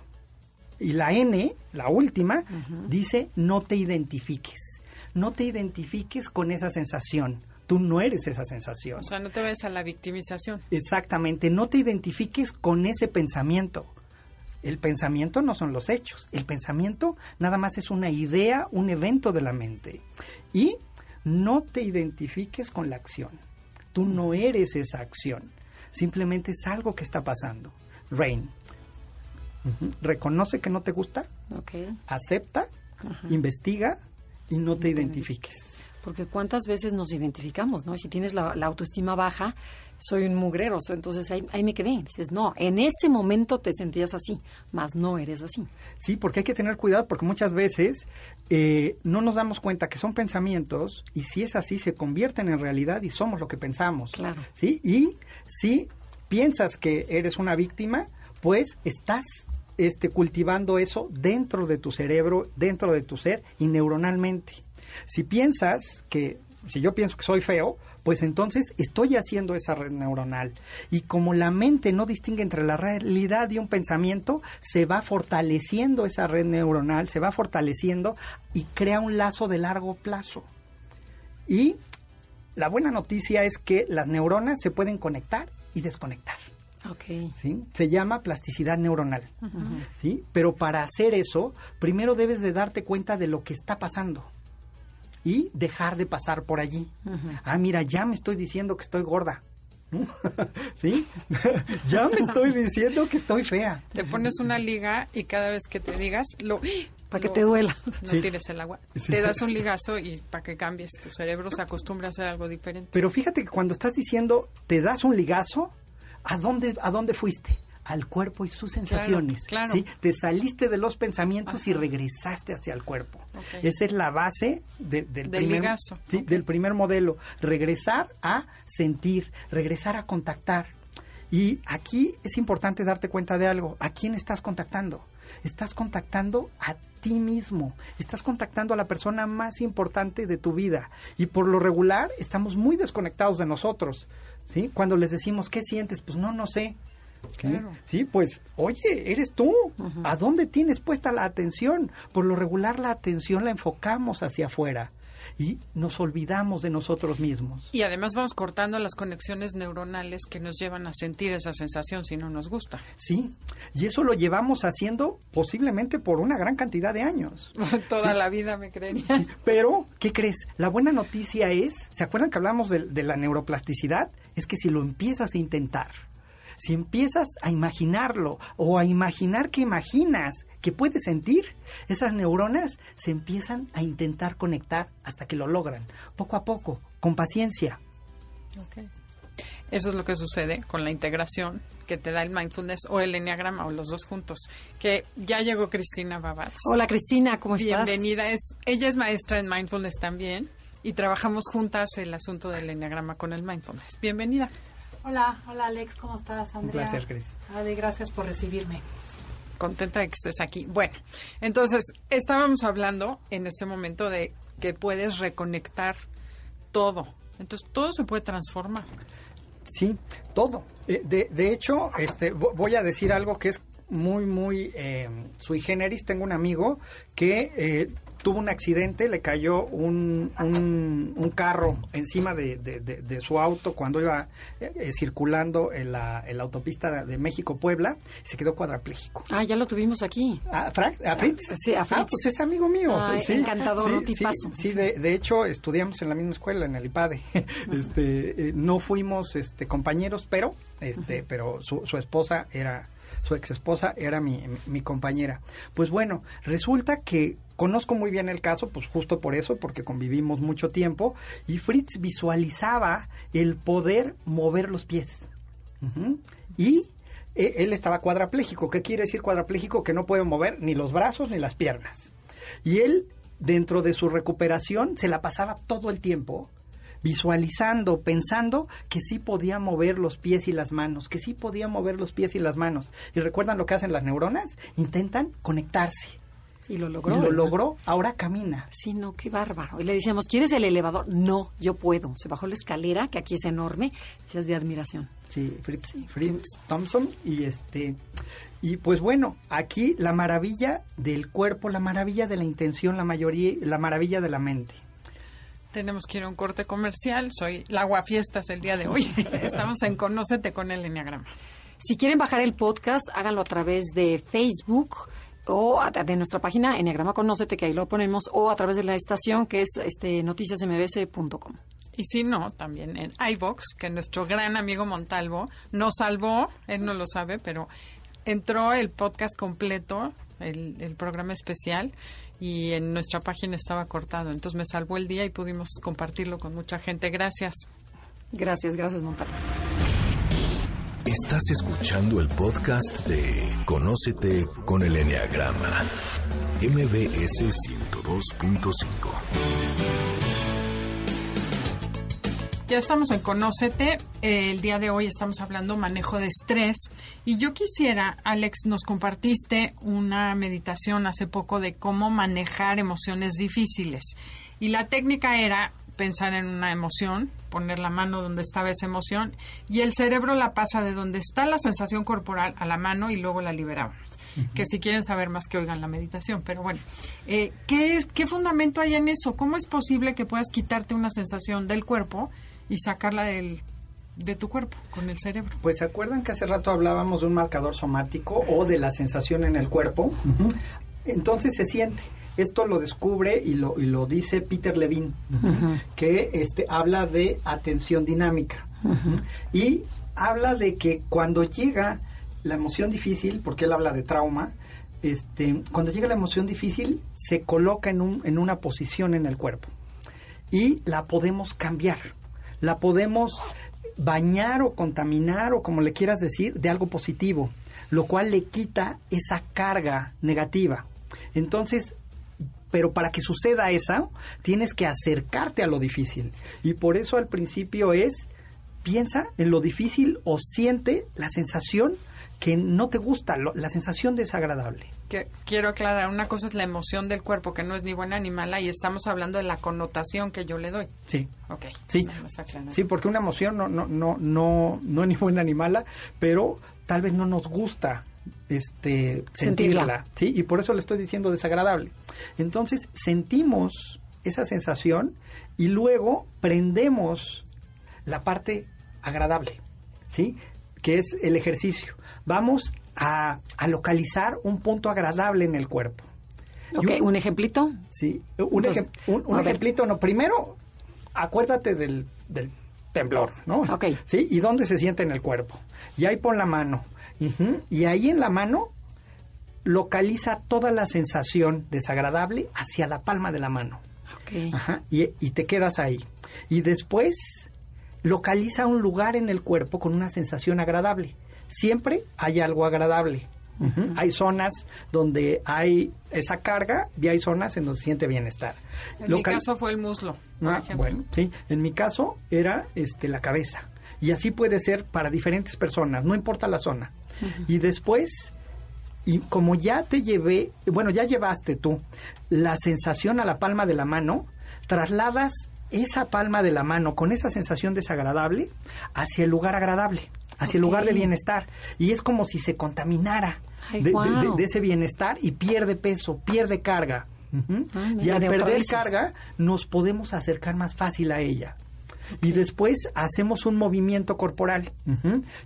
Y la N, la última, dice no te identifiques. No te identifiques con esa sensación. Tú no eres esa sensación. O sea, no te ves a la victimización. Exactamente, no te identifiques con ese pensamiento. El pensamiento no son los hechos. El pensamiento nada más es una idea, un evento de la mente. Y no te identifiques con la acción. Tú no eres esa acción. Simplemente es algo que está pasando. Rain. Reconoce que no te gusta. Acepta, investiga y no te identifiques. Porque cuántas veces nos identificamos, ¿no? Si tienes la, autoestima baja, soy un mugrero, entonces ahí, me quedé. Dices, no, en ese momento te sentías así, mas no eres así. Sí, porque hay que tener cuidado porque muchas veces eh, no nos damos cuenta que son pensamientos y si es así se convierten en realidad y somos lo que pensamos. Claro. ¿sí? Y si piensas que eres una víctima, pues estás este, cultivando eso dentro de tu cerebro, dentro de tu ser y neuronalmente. Si piensas que, si yo pienso que soy feo, pues entonces estoy haciendo esa red neuronal. Y como la mente no distingue entre la realidad y un pensamiento, se va fortaleciendo esa red neuronal, se va fortaleciendo y crea un lazo de largo plazo. Y la buena noticia es que las neuronas se pueden conectar y desconectar. Okay. ¿sí? Se llama plasticidad neuronal. ¿sí? Pero para hacer eso, primero debes de darte cuenta de lo que está pasando y dejar de pasar por allí. Ah, mira, ya me estoy diciendo que estoy gorda. ¿Sí? ya me estoy diciendo que estoy fea. Te pones una liga y cada vez que te digas, lo... Para que te duela. No tires el agua. Te das un ligazo y para que cambies. Tu cerebro se acostumbra a hacer algo diferente. Pero fíjate que cuando estás diciendo, te das un ligazo, ¿a dónde, a dónde fuiste? Al cuerpo y sus sensaciones. Claro, ¿sí? Te saliste de los pensamientos y regresaste hacia el cuerpo. Esa es la base del, primer, del primer modelo. Regresar a sentir, regresar a contactar. Y aquí es importante darte cuenta de algo. ¿A quién estás contactando? Estás contactando a ti mismo. Estás contactando a la persona más importante de tu vida. Y por lo regular estamos muy desconectados de nosotros. ¿sí? Cuando les decimos, ¿qué sientes? Pues no, no sé. Sí, pues, oye, eres tú. ¿A dónde tienes puesta la atención? Por lo regular la atención la enfocamos hacia afuera y nos olvidamos de nosotros mismos. Y además vamos cortando las conexiones neuronales que nos llevan a sentir esa sensación si no nos gusta. Sí, y eso lo llevamos haciendo posiblemente por una gran cantidad de años. Toda la vida me creería. pero, ¿qué crees? La buena noticia es, ¿se acuerdan que hablamos de la neuroplasticidad? Es que si lo empiezas a intentar, si empiezas a imaginarlo o a imaginar que imaginas que puedes sentir, esas neuronas se empiezan a intentar conectar hasta que lo logran, poco a poco, con paciencia. Eso es lo que sucede con la integración que te da el mindfulness o el enneagrama o los dos juntos. Que ya llegó Cristina Babat. Hola Cristina, ¿cómo estás? Bienvenida. Es, ella es maestra en mindfulness también y trabajamos juntas el asunto del enneagrama con el mindfulness. Bienvenida. Hola, hola Alex, ¿cómo estás, Andrea? Un placer, Cris. gracias por recibirme. Contenta de que estés aquí. Bueno, entonces, estábamos hablando en este momento de que puedes reconectar todo. Entonces, todo se puede transformar. Sí, todo. Eh, de, de hecho, este, voy a decir algo que es muy, muy eh, sui generis. Tengo un amigo que eh, tuvo un accidente, le cayó un, un, carro encima de, su auto cuando iba eh, eh, circulando en la, en la, autopista de México-Puebla y se quedó cuadrapléjico. Ah, ya lo tuvimos aquí. ¿A, Fritz? Sí, a Fritz. Ah, pues es amigo mío. sí, encantador, sí, Sí, de, hecho estudiamos en la misma escuela, en el IPADE. este, eh, no fuimos este, compañeros, pero este, pero su, su esposa era, su ex esposa era mi, mi compañera. Pues bueno, resulta que conozco muy bien el caso, pues justo por eso, porque convivimos mucho tiempo, y Fritz visualizaba el poder mover los pies. Y eh, él estaba cuadraplégico. ¿Qué quiere decir cuadraplégico? Que no puede mover ni los brazos ni las piernas. Y él, dentro de su recuperación, se la pasaba todo el tiempo visualizando, pensando que sí podía mover los pies y las manos, que sí podía mover los pies y las manos. ¿Y recuerdan lo que hacen las neuronas? Intentan conectarse. Y lo logró. Y lo logró, ahora camina. Sí, no, qué bárbaro. Y le decíamos, ¿quieres el elevador? No, yo puedo. Se bajó la escalera, que aquí es enorme, es de admiración. Sí, Fritz, Fritz Thompson y este y pues bueno, aquí la maravilla del cuerpo, la maravilla de la intención, la mayoría, la maravilla de la mente. Tenemos que ir a un corte comercial. Soy la Aguafiestas el día de hoy. Estamos en Conócete con el Enneagrama. Si quieren bajar el podcast, háganlo a través de Facebook o a- de nuestra página Enneagrama Conócete, que ahí lo ponemos, o a través de la estación que es este noticiasmbs.com. Y si no, también en iVox, que nuestro gran amigo Montalvo nos salvó, él no lo sabe, pero entró el podcast completo, el, el programa especial, y en nuestra página estaba cortado. Entonces me salvó el día y pudimos compartirlo con mucha gente. Gracias. Gracias, gracias, Montalvo. Estás escuchando el podcast de Conócete con el Enneagrama, MBS 102.5. Ya estamos en Conócete. Eh, el día de hoy estamos hablando manejo de estrés. Y yo quisiera, Alex, nos compartiste una meditación hace poco de cómo manejar emociones difíciles. Y la técnica era pensar en una emoción, poner la mano donde estaba esa emoción, y el cerebro la pasa de donde está la sensación corporal a la mano y luego la liberamos. Que si quieren saber más que oigan la meditación. Pero bueno, eh, ¿qué, es- ¿qué fundamento hay en eso? ¿Cómo es posible que puedas quitarte una sensación del cuerpo y sacarla del, de tu cuerpo con el cerebro? Pues se acuerdan que hace rato hablábamos de un marcador somático o de la sensación en el cuerpo. Entonces se siente. Esto lo descubre y lo, y lo dice Peter Levine, que este, habla de atención dinámica. Y habla de que cuando llega la emoción difícil, porque él habla de trauma, este, cuando llega la emoción difícil se coloca en, un, en una posición en el cuerpo y la podemos cambiar. La podemos bañar o contaminar o como le quieras decir de algo positivo, lo cual le quita esa carga negativa. Entonces, pero para que suceda eso, tienes que acercarte a lo difícil. Y por eso al principio es, piensa en lo difícil o siente la sensación que no te gusta, lo- la sensación desagradable. Que quiero aclarar, una cosa es la emoción del cuerpo, que no es ni buena ni mala, y estamos hablando de la connotación que yo le doy. Sí. Ok. Sí, sí, porque una emoción no, no, no, no, no es ni buena ni mala, pero tal vez no nos gusta este, sentirla. Sentirla. ¿sí? Y por eso le estoy diciendo desagradable. Entonces sentimos esa sensación y luego prendemos la parte agradable, ¿sí? Que es el ejercicio. Vamos a, a localizar un punto agradable en el cuerpo. Ok, un ejemplito. Sí, un, Entonces, ejem- un- un a ver. ejemplito, no, primero acuérdate del, del temblor, ¿no? Ok. Sí, y dónde se siente en el cuerpo. Y ahí pon la mano. Y ahí en la mano localiza toda la sensación desagradable hacia la palma de la mano. Ok. Ajá, y, y te quedas ahí. Y después localiza un lugar en el cuerpo con una sensación agradable. Siempre hay algo agradable. Hay zonas donde hay esa carga y hay zonas en donde se siente bienestar. En mi caso fue el muslo, por Ah, bueno, sí. En mi caso era este la cabeza. Y así puede ser para diferentes personas, no importa la zona. Y después, y como ya te llevé, bueno, ya llevaste tú la sensación a la palma de la mano, trasladas esa palma de la mano con esa sensación desagradable hacia el lugar agradable, hacia el lugar de bienestar. Y es como si se contaminara Ay, de, de- guau. de- de ese bienestar y pierde peso, pierde carga. Ah, y al de perder carga, nos podemos acercar más fácil a ella. Y después hacemos un movimiento corporal,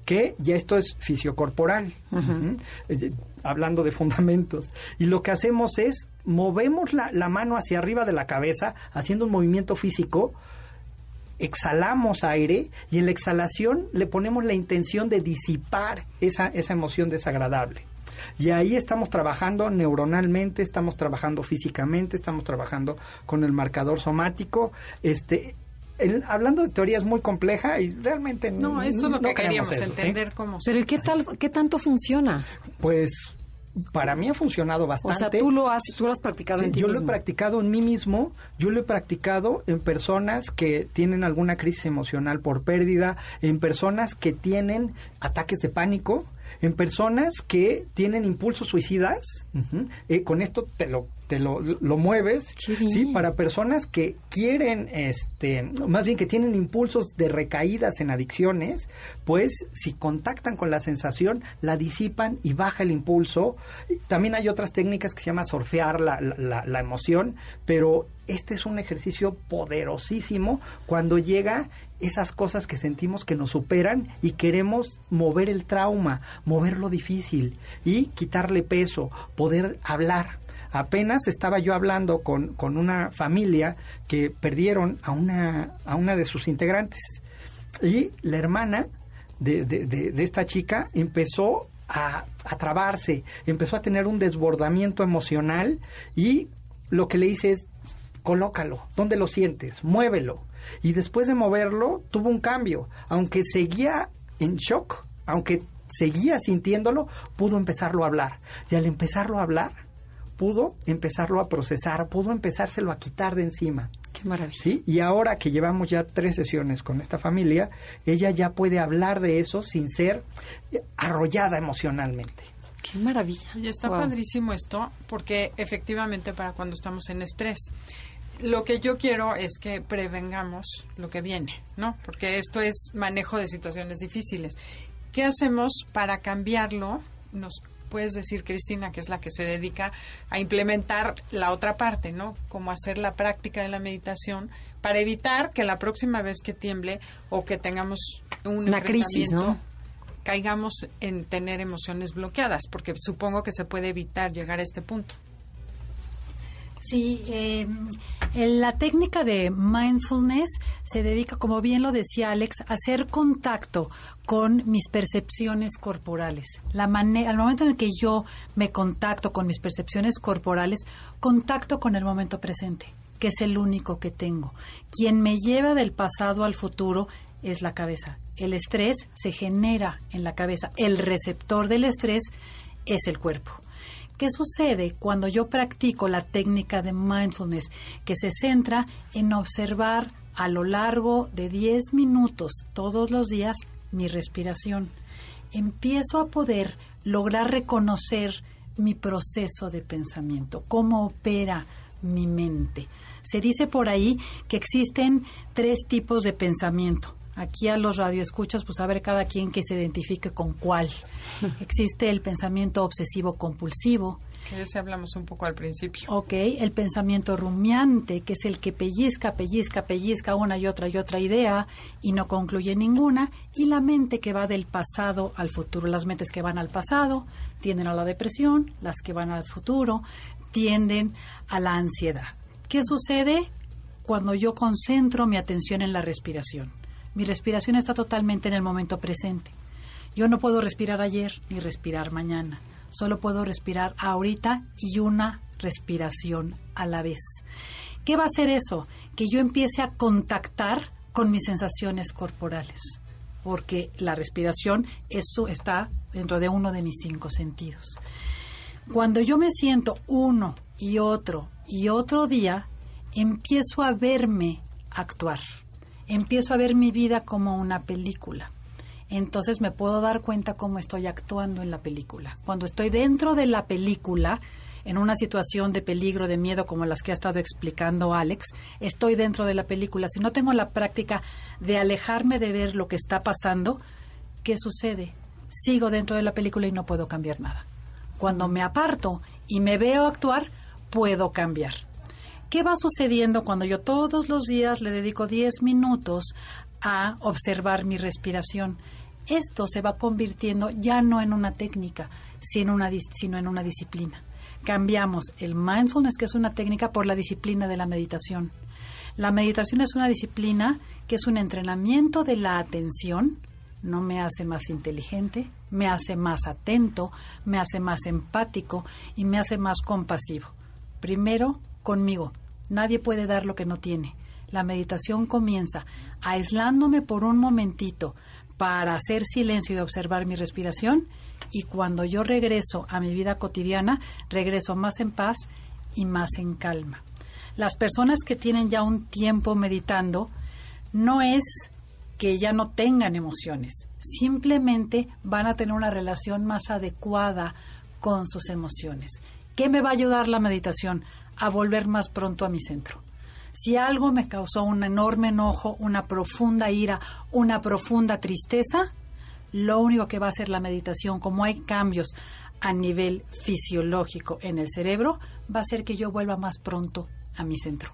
que ya esto es fisiocorporal, ujú, eh, hablando de fundamentos. Y lo que hacemos es movemos la, la mano hacia arriba de la cabeza, haciendo un movimiento físico exhalamos aire y en la exhalación le ponemos la intención de disipar esa, esa emoción desagradable. Y ahí estamos trabajando neuronalmente, estamos trabajando físicamente, estamos trabajando con el marcador somático. Este, hablando de teorías muy complejas y realmente no. esto es lo que queríamos entender cómo. Pero ¿y qué tal, qué tanto funciona? Pues para mí ha funcionado bastante. O sea, tú lo has, tú lo has practicado en ti Yo lo he practicado en mí mismo, yo lo he practicado en personas que tienen alguna crisis emocional por pérdida, en personas que tienen ataques de pánico, en personas que tienen impulsos suicidas. Eh, con esto te lo te lo, lo mueves, sí, para personas que quieren, este, más bien que tienen impulsos de recaídas en adicciones, pues si contactan con la sensación, la disipan y baja el impulso. También hay otras técnicas que se llama surfear la, la, la emoción, pero este es un ejercicio poderosísimo cuando llega esas cosas que sentimos que nos superan y queremos mover el trauma, mover lo difícil y quitarle peso, poder hablar. Apenas estaba yo hablando con, con una familia que perdieron a una, a una de sus integrantes y la hermana de, de, de, esta chica empezó a, a trabarse, empezó a tener un desbordamiento emocional y lo que le hice es colócalo, ¿dónde lo sientes? Muévelo. Y después de moverlo, tuvo un cambio. Aunque seguía en shock, aunque seguía sintiéndolo, pudo empezarlo a hablar. Y al empezarlo a hablar, pudo empezarlo a procesar, pudo empezárselo a quitar de encima. Qué maravilla. Sí, y ahora que llevamos ya tres sesiones con esta familia, ella ya puede hablar de eso sin ser arrollada emocionalmente. Qué maravilla. Y está padrísimo esto, porque efectivamente para cuando estamos en estrés, lo que yo quiero es que prevengamos lo que viene, ¿no? Porque esto es manejo de situaciones difíciles. ¿Qué hacemos para cambiarlo? Nos puedes decir, Cristina, que es la que se dedica a implementar la otra parte, ¿no? Como hacer la práctica de la meditación para evitar que la próxima vez que tiemble o que tengamos una crisis, ¿no? caigamos en tener emociones bloqueadas, porque supongo que se puede evitar llegar a este punto. Sí, eh, la técnica de mindfulness se dedica, como bien lo decía Alex, a hacer contacto con mis percepciones corporales. La al momento en el que yo me contacto con mis percepciones corporales, contacto con el momento presente, que es el único que tengo. Quien me lleva del pasado al futuro es la cabeza. El estrés se genera en la cabeza. El receptor del estrés es el cuerpo. ¿Qué sucede cuando yo practico la técnica de mindfulness que se centra en observar a lo largo de 10 minutos todos los días mi respiración? Empiezo a poder lograr reconocer mi proceso de pensamiento, cómo opera mi mente. Se dice por ahí que existen tres tipos de pensamiento aquí a los radioescuchas, pues a ver cada quien que se identifique con cuál. Existe el pensamiento obsesivo compulsivo. Que ese hablamos un poco al principio. Ok, el pensamiento rumiante, que es el que pellizca, pellizca, pellizca una y otra y otra idea y no concluye ninguna. Y la mente que va del pasado al futuro. Las mentes que van al pasado tienden a la depresión, las que van al futuro tienden a la ansiedad. ¿Qué sucede cuando yo concentro mi atención en la respiración? Mi respiración está totalmente en el momento presente. Yo no puedo respirar ayer ni respirar mañana. Solo puedo respirar ahorita y una respiración a la vez. ¿Qué va a hacer eso? Que yo empiece a contactar con mis sensaciones corporales. Porque la respiración, eso está dentro de uno de mis cinco sentidos. Cuando yo me siento uno y otro y otro día, empiezo a verme actuar empiezo a ver mi vida como una película. Entonces me puedo dar cuenta cómo estoy actuando en la película. Cuando estoy dentro de la película, en una situación de peligro, de miedo como las que ha estado explicando Alex, estoy dentro de la película. Si no tengo la práctica de alejarme de ver lo que está pasando, ¿qué sucede? Sigo dentro de la película y no puedo cambiar nada. Cuando me aparto y me veo actuar, puedo cambiar. ¿Qué va sucediendo cuando yo todos los días le dedico 10 minutos a observar mi respiración? Esto se va convirtiendo ya no en una técnica, sino, en una disciplina. Cambiamos el mindfulness, que es una técnica, por la disciplina de la meditación. La meditación es una disciplina que es un entrenamiento de la atención, no me hace más inteligente, me hace más atento, me hace más empático y me hace más compasivo. Primero, conmigo. Nadie puede dar lo que no tiene. La meditación comienza aislándome por un momentito para hacer silencio y observar mi respiración y cuando yo regreso a mi vida cotidiana, regreso más en paz y más en calma. Las personas que tienen ya un tiempo meditando, no es que ya no tengan emociones, simplemente van a tener una relación más adecuada con sus emociones. ¿Qué me va a ayudar la meditación? A volver más pronto a mi centro. Si algo me causó un enorme enojo, una profunda ira, una profunda tristeza, lo único que va a hacer la meditación, como hay cambios a nivel fisiológico en el cerebro, va a hacer que yo vuelva más pronto a mi centro.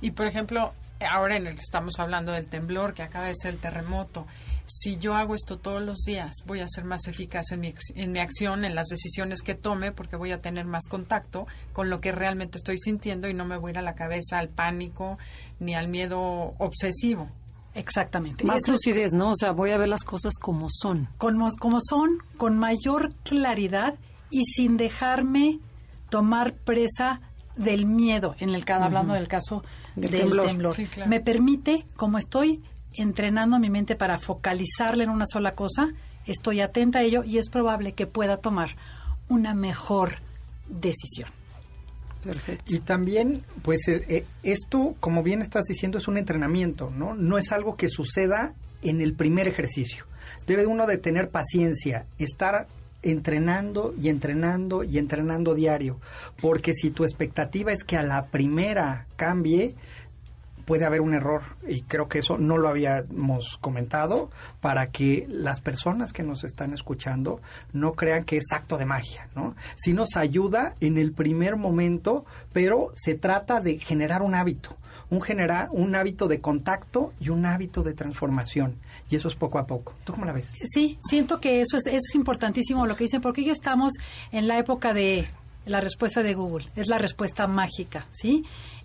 Y por ejemplo, ahora en el, estamos hablando del temblor, que acaba de ser el terremoto. Si yo hago esto todos los días, voy a ser más eficaz en mi, en mi acción, en las decisiones que tome, porque voy a tener más contacto con lo que realmente estoy sintiendo y no me voy a ir a la cabeza al pánico ni al miedo obsesivo. Exactamente. Más Eso lucidez, ¿no? O sea, voy a ver las cosas como son. como, como son, con mayor claridad y sin dejarme tomar presa del miedo, en el caso, hablando del caso Del del, temblor. temblor. Sí, claro. Me permite, como estoy entrenando mi mente para focalizarla en una sola cosa, estoy atenta a ello y es probable que pueda tomar una mejor decisión. Perfecto. Y también, pues eh, eh, esto, como bien estás diciendo, es un entrenamiento, ¿no? No es algo que suceda en el primer ejercicio. Debe uno de tener paciencia, estar entrenando y entrenando y entrenando diario, porque si tu expectativa es que a la primera cambie, puede haber un error. Y creo que eso no lo habíamos comentado para que las personas que nos están escuchando no crean que es acto de magia, ¿no? Sí nos ayuda en el primer momento, pero se trata de generar un hábito, un generar un hábito de contacto y un hábito de transformación y eso es poco a poco. ¿Tú cómo la ves? Sí, siento que eso es, es importantísimo lo que dicen, porque ya estamos en la época de la respuesta de Google, es la respuesta mágica, ¿sí?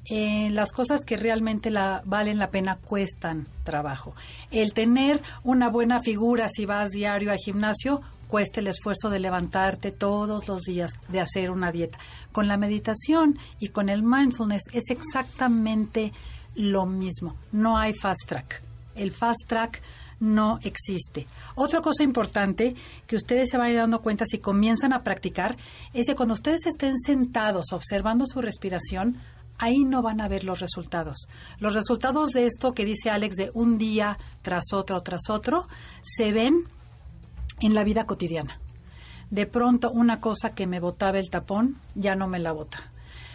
Eh, las cosas que realmente la, valen la pena cuestan trabajo. El tener una buena figura si vas diario al gimnasio cuesta el esfuerzo de levantarte todos los días, de hacer una dieta. Con la meditación y con el mindfulness es exactamente lo mismo. No hay fast track. El fast track no existe. Otra cosa importante que ustedes se van a ir dando cuenta si comienzan a practicar es que cuando ustedes estén sentados observando su respiración, ahí no van a ver los resultados. Los resultados de esto que dice Alex de un día tras otro tras otro se ven en la vida cotidiana. De pronto una cosa que me botaba el tapón ya no me la bota.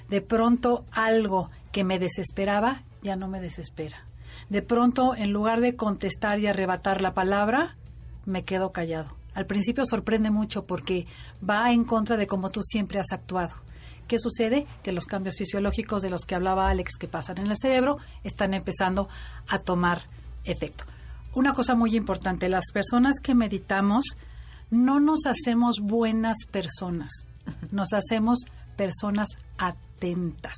De pronto algo que me desesperaba ya no me desespera. De pronto, en lugar de contestar y arrebatar la palabra, me quedo callado. Al principio sorprende mucho porque va en contra de cómo tú siempre has actuado. ¿Qué sucede? Que los cambios fisiológicos de los que hablaba Alex que pasan en el cerebro están empezando a tomar efecto. Una cosa muy importante, las personas que meditamos no nos hacemos buenas personas, nos hacemos personas atentas.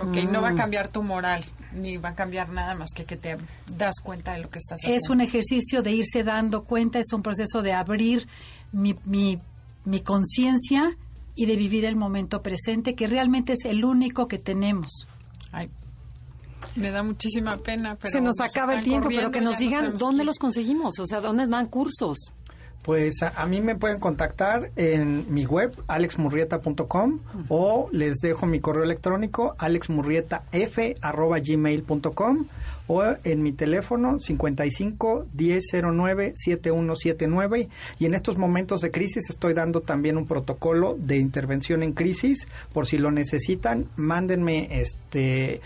Ok, no va a cambiar tu moral, ni va a cambiar nada más que que te das cuenta de lo que estás haciendo. Es un ejercicio de irse dando cuenta, es un proceso de abrir mi, mi, mi conciencia y de vivir el momento presente, que realmente es el único que tenemos. Ay, me da muchísima pena, pero Se nos acaba el tiempo, pero que nos digan dónde que los conseguimos, o sea, dónde dan cursos. Pues a, a mí me pueden contactar en mi web alexmurrieta.com o les dejo mi correo electrónico alexmurrietaf@gmail.com o en mi teléfono 55 1009 7179 y en estos momentos de crisis estoy dando también un protocolo de intervención en crisis. Por si lo necesitan mándenme este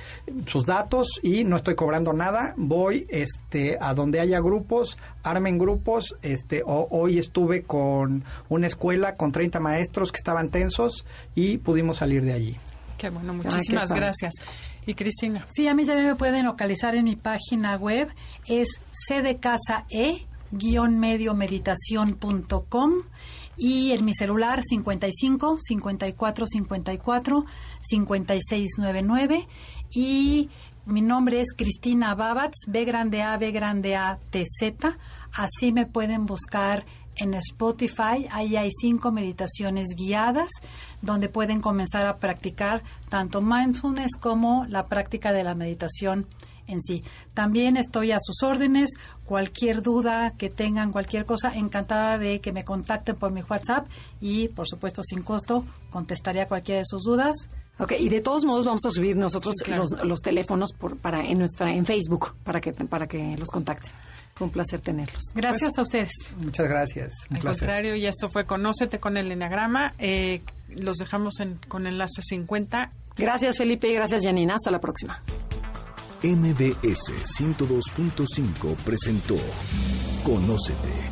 sus datos y no estoy cobrando nada. Voy este a donde haya grupos armen grupos este o- hoy estuve con una escuela con 30 maestros que estaban tensos y pudimos salir de allí. Qué bueno, qué muchísimas padre. Y Cristina, Sí, a mí también me pueden localizar en mi página web, es c de casa e mediomeditación.com y en mi celular 55 54 54 56 99 y Mi nombre es Cristina Babatz, B grande A, B grande A, T Z. Así me pueden buscar en Spotify. Ahí hay cinco meditaciones guiadas donde pueden comenzar a practicar tanto mindfulness como la práctica de la meditación en sí. También estoy a sus órdenes. Cualquier duda que tengan, cualquier cosa, encantada de que me contacten por mi WhatsApp y, por supuesto, sin costo, contestaría cualquiera de sus dudas. Ok, y de todos modos vamos a subir nosotros los, teléfonos por, para en nuestra en Facebook para que para que los contacten. Fue un placer tenerlos. Gracias a ustedes. Muchas gracias. al contrario, y esto fue Conócete con el Enneagrama. Eh, los dejamos en, con enlace 50. Gracias, Felipe, y gracias, Janina. Hasta la próxima. MBS 102.5 presentó Conócete.